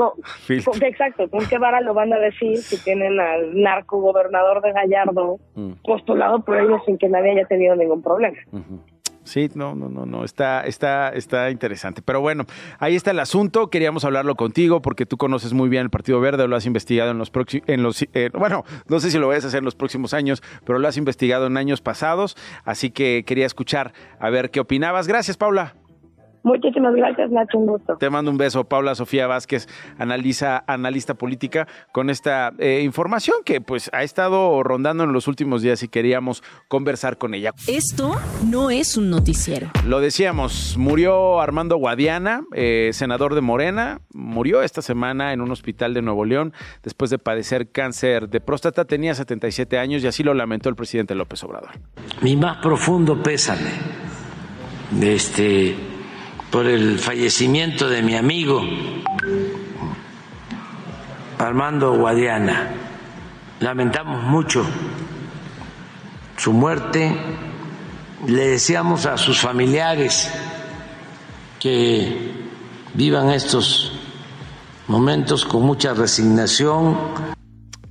exacto, ¿con qué vara lo van a decir si tienen al narco gobernador de Gallardo mm. postulado por ellos sin que nadie haya tenido ningún problema? Sí, no, no, no, no, está, está, está interesante. Pero bueno, ahí está el asunto. Queríamos hablarlo contigo porque tú conoces muy bien el Partido Verde, lo has investigado en los próximos, en los, eh, bueno, no sé si lo vas a hacer en los próximos años, pero lo has investigado en años pasados. Así que quería escuchar a ver qué opinabas. Gracias, Paula. Muchísimas gracias, Nacho, un gusto. Te mando un beso, Paula Sofía Vázquez, analiza, analista política, con esta eh, información que pues ha estado rondando en los últimos días y queríamos conversar con ella. Esto no es un noticiero. Lo decíamos, murió Armando Guadiana, eh, senador de Morena, murió esta semana en un hospital de Nuevo León después de padecer cáncer de próstata, tenía 77 años y así lo lamentó el presidente López Obrador. Mi más profundo pésame. Este por el fallecimiento de mi amigo Armando Guadiana. Lamentamos mucho su muerte. Le deseamos a sus familiares que vivan estos momentos con mucha resignación,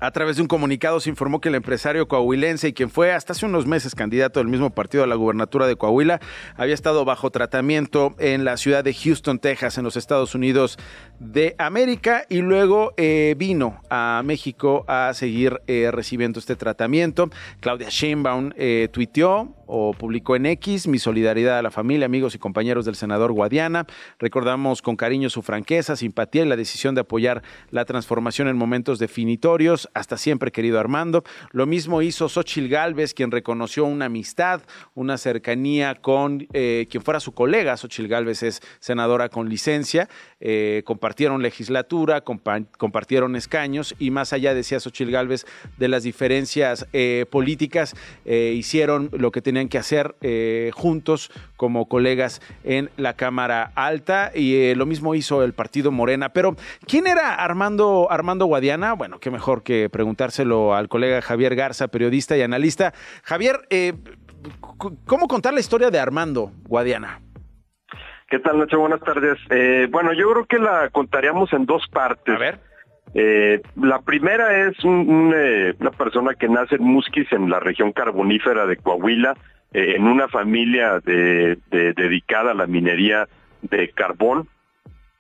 a través de un comunicado se informó que el empresario coahuilense y quien fue hasta hace unos meses candidato del mismo partido a la gubernatura de Coahuila había estado bajo tratamiento en la ciudad de Houston, Texas, en los Estados Unidos de América y luego eh, vino a México a seguir eh, recibiendo este tratamiento. Claudia Sheinbaum eh, tuiteó o publicó en X mi solidaridad a la familia, amigos y compañeros del senador Guadiana. Recordamos con cariño su franqueza, simpatía y la decisión de apoyar la transformación en momentos definitorios. Hasta siempre, querido Armando. Lo mismo hizo Xochil Gálvez, quien reconoció una amistad, una cercanía con eh, quien fuera su colega. Xochil Gálvez es senadora con licencia. Eh, compartieron legislatura, compartieron escaños y más allá, decía Xochil Gálvez, de las diferencias eh, políticas, hicieron lo que tenían tenían que hacer eh, juntos como colegas en la Cámara Alta y eh, lo mismo hizo el partido Morena. Pero, ¿quién era Armando, Armando Guadiana? Bueno, qué mejor que preguntárselo al colega Javier Garza, periodista y analista. Javier, eh, ¿cómo contar la historia de Armando Guadiana? ¿Qué tal, Nacho? Buenas tardes. bueno, yo creo que la contaríamos en dos partes. A ver. Eh, la primera es eh, una persona que nace en Musquis, en la región carbonífera de Coahuila, eh, en una familia dedicada a la minería de carbón.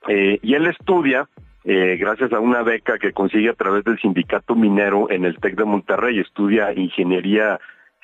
y él estudia, gracias a una beca que consigue a través del sindicato minero en el TEC de Monterrey, estudia ingeniería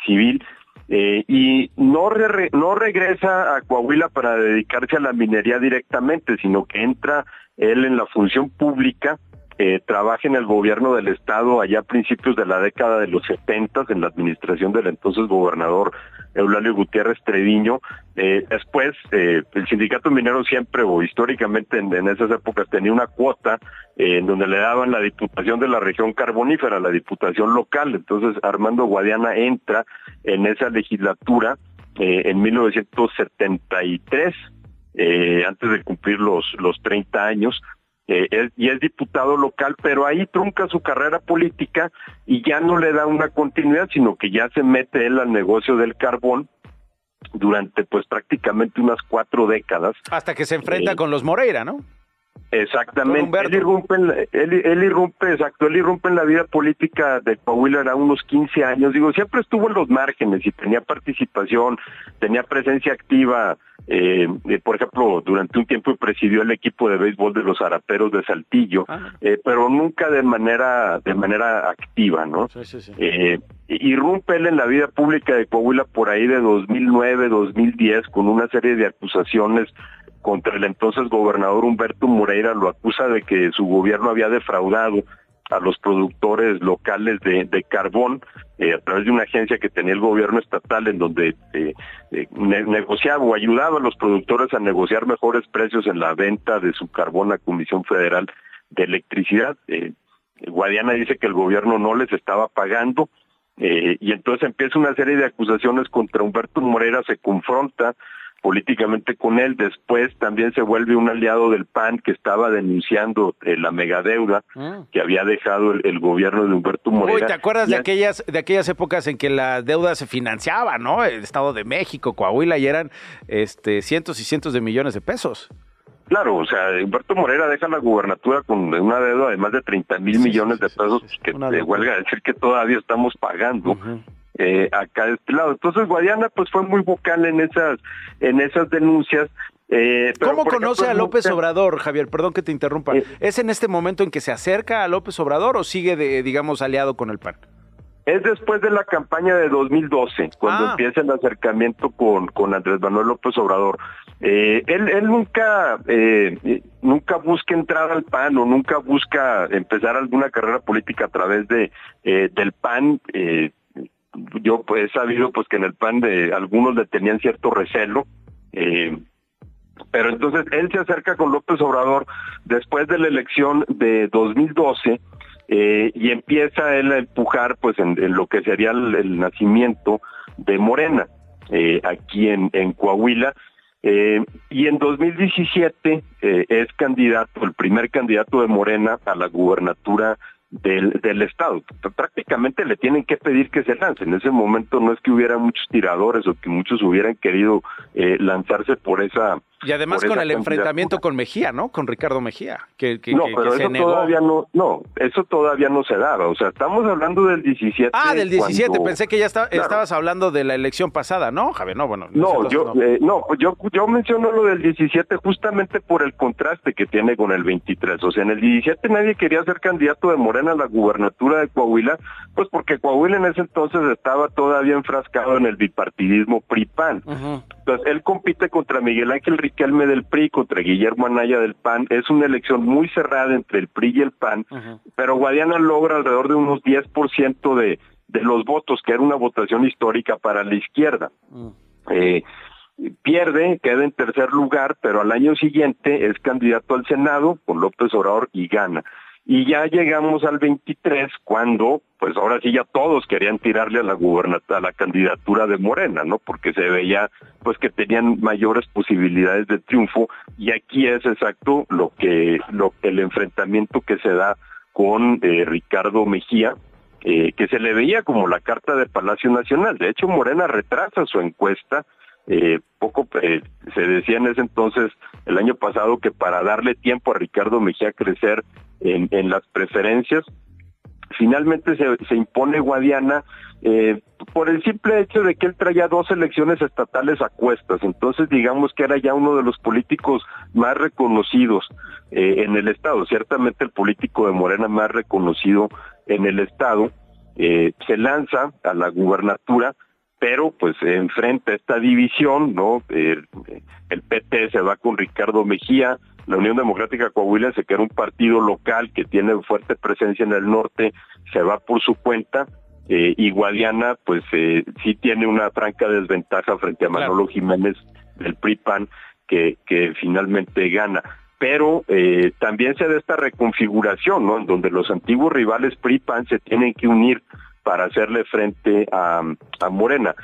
civil y no, no regresa a Coahuila para dedicarse a la minería directamente, sino que entra él en la función pública eh, trabaja en el gobierno del estado allá a principios de la década de los 70 en la administración del entonces gobernador Eulalio Gutiérrez Treviño. Eh, después, eh, el sindicato minero siempre o históricamente en, esas épocas tenía una cuota en donde le daban la diputación de la región carbonífera, la diputación local. Entonces, Armando Guadiana entra en esa legislatura en 1973. antes de cumplir los, los 30 años, eh, y es diputado local, pero ahí trunca su carrera política y ya no le da una continuidad, sino que ya se mete él al negocio del carbón durante pues prácticamente unas cuatro décadas. Hasta que se enfrenta eh, con los Moreira, ¿no? Exactamente. Él irrumpe, en la, él, irrumpe, exacto, él irrumpe en la vida política de Coahuila era unos 15 años. Digo, siempre estuvo en los márgenes y tenía participación, tenía presencia activa. Eh, por ejemplo, durante un tiempo presidió el equipo de béisbol de los Araperos de Saltillo, ah. eh, pero nunca de manera de manera activa, ¿no? Sí, sí, sí. Eh, irrumpe él en la vida pública de Coahuila por ahí de 2009, 2010 con una serie de acusaciones contra el entonces gobernador Humberto Moreira, lo acusa de que su gobierno había defraudado a los productores locales de, carbón eh, a través de una agencia que tenía el gobierno estatal en donde eh, eh, negociaba o ayudaba a los productores a negociar mejores precios en la venta de su carbón a Comisión Federal de Electricidad. Guadiana dice que el gobierno no les estaba pagando y entonces empieza una serie de acusaciones contra Humberto Moreira, se confronta políticamente con él. Después también se vuelve un aliado del PAN que estaba denunciando eh, la megadeuda ah. que había dejado el, gobierno de Humberto Moreira. ¿te acuerdas de aquellas de aquellas épocas en que la deuda se financiaba, no? El Estado de México, Coahuila y eran este cientos y cientos de millones de pesos. Claro, o sea, Humberto Moreira deja la gubernatura con una deuda de más de 30 mil millones de pesos que te huelga decir que todavía estamos pagando eh, acá de este lado. Entonces Guadiana pues fue muy vocal en esas, en esas denuncias. Eh, ¿Cómo conoce a López Obrador, Javier? Perdón que te interrumpa. Eh, ¿Es en este momento en que se acerca a López Obrador o sigue, de, digamos, aliado con el PAN? Es después de la campaña de 2012, cuando ah. empieza el acercamiento con, con Andrés Manuel López Obrador. Eh, él, él nunca, eh, nunca busca entrar al PAN o nunca busca empezar alguna carrera política a través de eh, del PAN. Yo pues, he sabido pues que en el PAN de algunos le tenían cierto recelo. Eh, pero entonces él se acerca con López Obrador después de la elección de 2012 eh, y empieza él a empujar pues en, lo que sería el, nacimiento de Morena eh, aquí en, en Coahuila y en 2017 eh, es candidato, el primer candidato de Morena a la gubernatura del, del Estado. Prácticamente le tienen que pedir que se lance. En ese momento no es que hubiera muchos tiradores o que muchos hubieran querido eh, lanzarse por esa y además con el enfrentamiento con Mejía, ¿no? Con Ricardo Mejía, que, no, pero eso todavía no, no, eso todavía no se daba. O sea, estamos hablando del 17. Ah, del 17. Pensé que ya estabas hablando de la elección pasada, ¿no, Javier? No, bueno. No, yo, no. Eh, no, yo, yo menciono lo del 17 justamente por el contraste que tiene con el 23. O sea, en el 17 nadie quería ser candidato de Morena a la gubernatura de Coahuila, pues porque Coahuila en ese entonces estaba todavía enfrascado en el bipartidismo PRI-PAN. Entonces, él compite contra Miguel Ángel Riquelme del PRI, contra Guillermo Anaya del PAN. Es una elección muy cerrada entre el PRI y el PAN, pero Guadiana logra alrededor de unos 10% de, de los votos, que era una votación histórica para la izquierda. Mm. eh, pierde, queda en tercer lugar, pero al año siguiente es candidato al Senado con López Obrador y gana. Y ya llegamos al 23 cuando, pues ahora sí ya todos querían tirarle a la a la candidatura de Morena, ¿no? Porque se veía pues que tenían mayores posibilidades de triunfo y aquí es exacto lo que lo el enfrentamiento que se da con eh, Ricardo Mejía, eh, que se le veía como la carta de Palacio Nacional. De hecho, Morena retrasa su encuesta Eh, poco eh, se decía en ese entonces, el año pasado, que para darle tiempo a Ricardo Mejía a crecer en, las preferencias, finalmente se, impone Guadiana eh, por el simple hecho de que él traía dos elecciones estatales a cuestas, entonces digamos que era ya uno de los políticos más reconocidos en el Estado, ciertamente el político de Morena más reconocido en el Estado, se lanza a la gubernatura, pero pues enfrenta esta división, ¿no? el PT se va con Ricardo Mejía, la Unión Democrática Coahuilense, que era un partido local que tiene fuerte presencia en el norte, se va por su cuenta, eh, y Guadiana pues eh, sí tiene una franca desventaja frente a Manolo Jiménez del PRI-PAN que, que finalmente gana. Pero eh, también se da esta reconfiguración, ¿no? En donde los antiguos rivales PRI-PAN se tienen que unir para hacerle frente a, a Morena.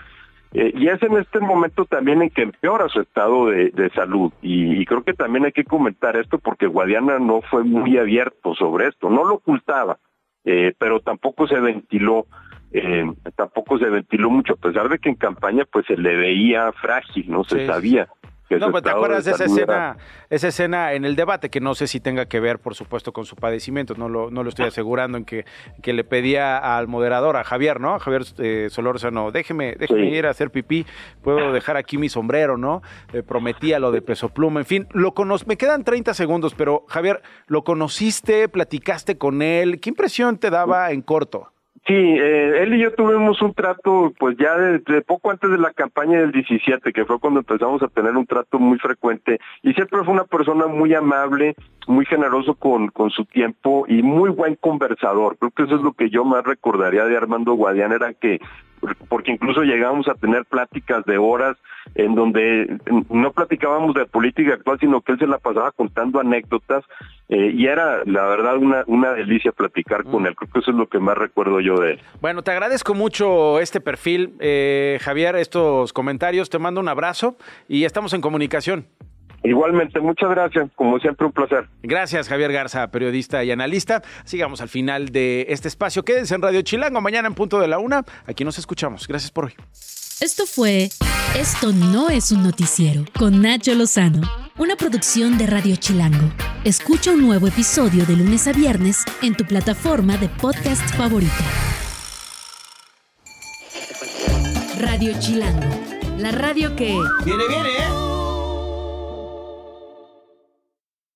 Eh, y es en este momento también en que empeora su estado de, de salud. Y, y, creo que también hay que comentar esto porque Guadiana no fue muy abierto sobre esto, no lo ocultaba, eh, pero tampoco se ventiló eh, tampoco se ventiló mucho, a pesar de que en campaña pues se le veía frágil, no se sabía. No, pues te acuerdas de esa escena, esa escena en el debate que no sé si tenga que ver, por supuesto, con su padecimiento, no lo, no lo estoy asegurando, en que, que le pedía al moderador, a Javier, ¿no? A Javier eh, Solórzano, déjeme, déjeme ir a hacer pipí, puedo dejar aquí mi sombrero, ¿no? Eh, prometía lo de peso pluma, en fin, lo cono me quedan 30 segundos, pero Javier, ¿lo conociste, platicaste con él? ¿Qué impresión te daba en corto? Sí, eh, él y yo tuvimos un trato, pues ya de, poco antes de la campaña del 17, que fue cuando empezamos a tener un trato muy frecuente, y siempre fue una persona muy amable, muy generoso con, con su tiempo y muy buen conversador. Creo que eso es lo que yo más recordaría de Armando Guadián, era que porque incluso llegábamos a tener pláticas de horas en donde no platicábamos de política actual, sino que él se la pasaba contando anécdotas eh, y era la verdad una, una delicia platicar con él. Creo que eso es lo que más recuerdo yo de él. Bueno, te agradezco mucho este perfil, eh, Javier, estos comentarios. Te mando un abrazo y estamos en comunicación. Igualmente, muchas gracias. Como siempre, un placer. Gracias, Javier Garza, periodista y analista. Sigamos al final de este espacio. Quédense en Radio Chilango mañana en punto de la una. Aquí nos escuchamos. Gracias por hoy. Esto fue Esto no es un noticiero con Nacho Lozano, una producción de Radio Chilango. Escucha un nuevo episodio de lunes a viernes en tu plataforma de podcast favorita. Radio Chilango, la radio que... Viene, viene, ¿eh?